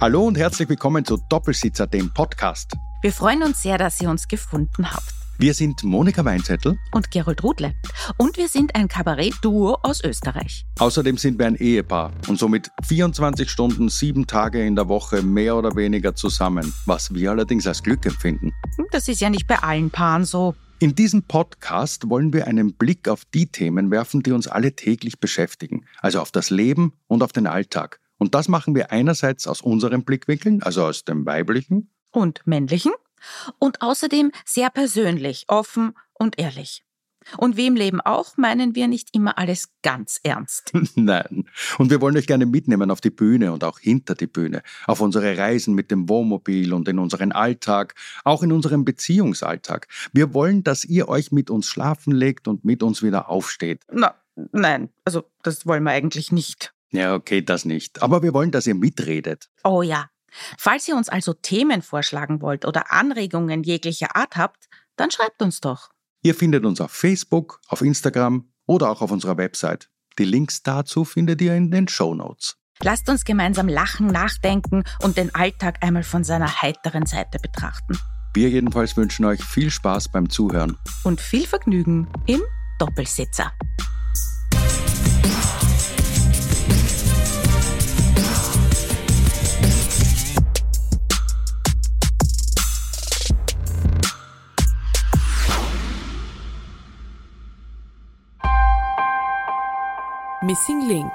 Hallo und herzlich willkommen zu Doppelsitzer, dem Podcast. Wir freuen uns sehr, dass ihr uns gefunden habt. Wir sind Monika Weinzettel und Gerold Rudle. Und wir sind ein Kabarett-Duo aus Österreich. Außerdem sind wir ein Ehepaar und somit 24 Stunden, sieben Tage in der Woche mehr oder weniger zusammen, was wir allerdings als Glück empfinden. Das ist ja nicht bei allen Paaren so. In diesem Podcast wollen wir einen Blick auf die Themen werfen, die uns alle täglich beschäftigen, also auf das Leben und auf den Alltag. Und das machen wir einerseits aus unseren Blickwinkeln, also aus dem weiblichen und männlichen, und außerdem sehr persönlich, offen und ehrlich. Und wie im Leben auch, meinen wir nicht immer alles ganz ernst. Nein. Und wir wollen euch gerne mitnehmen auf die Bühne und auch hinter die Bühne, auf unsere Reisen mit dem Wohnmobil und in unseren Alltag, auch in unserem Beziehungsalltag. Wir wollen, dass ihr euch mit uns schlafen legt und mit uns wieder aufsteht. Na, nein, also das wollen wir eigentlich nicht. Ja, okay, das nicht. Aber wir wollen, dass ihr mitredet. Oh ja. Falls ihr uns also Themen vorschlagen wollt oder Anregungen jeglicher Art habt, dann schreibt uns doch. Ihr findet uns auf Facebook, auf Instagram oder auch auf unserer Website. Die Links dazu findet ihr in den Show Notes. Lasst uns gemeinsam lachen, nachdenken und den Alltag einmal von seiner heiteren Seite betrachten. Wir jedenfalls wünschen euch viel Spaß beim Zuhören. Und viel Vergnügen im Doppelsitzer. Missing Link